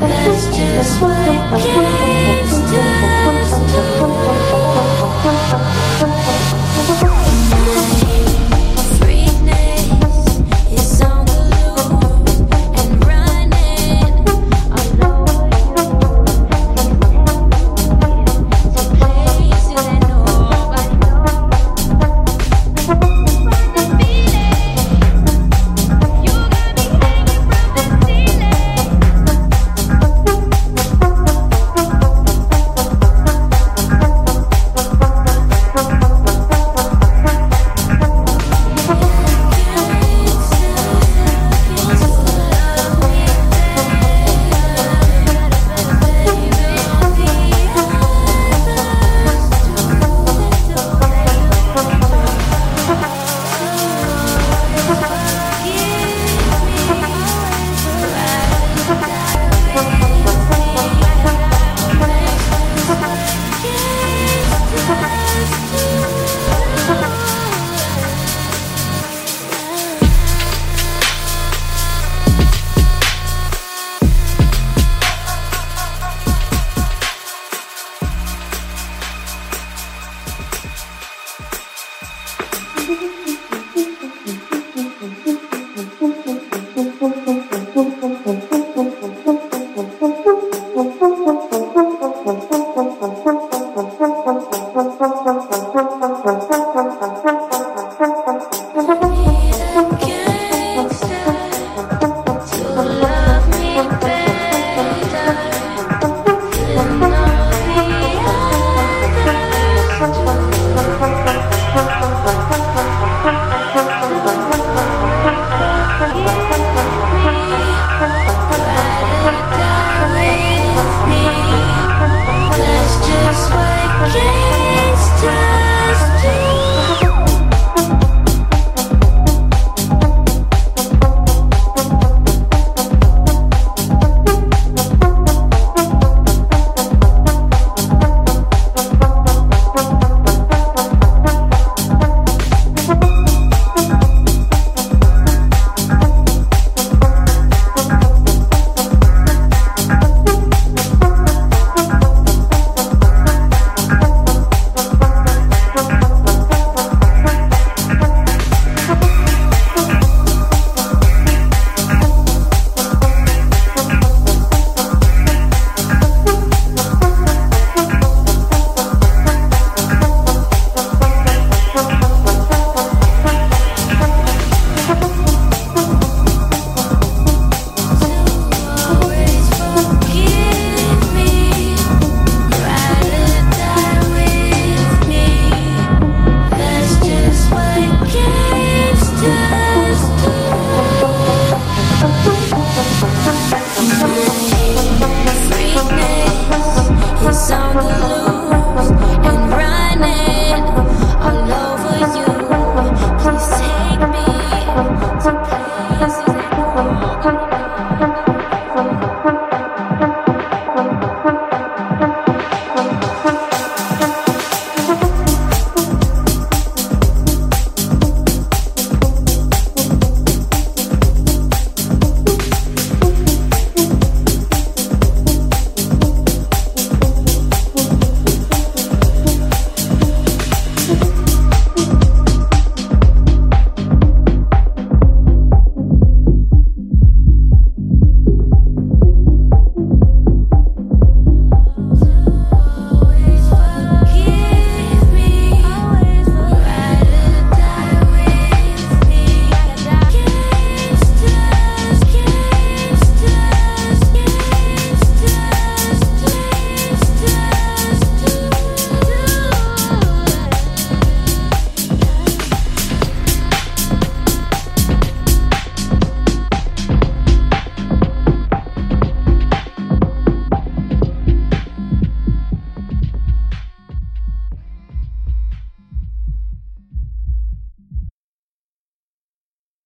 That's just what Mm-hmm.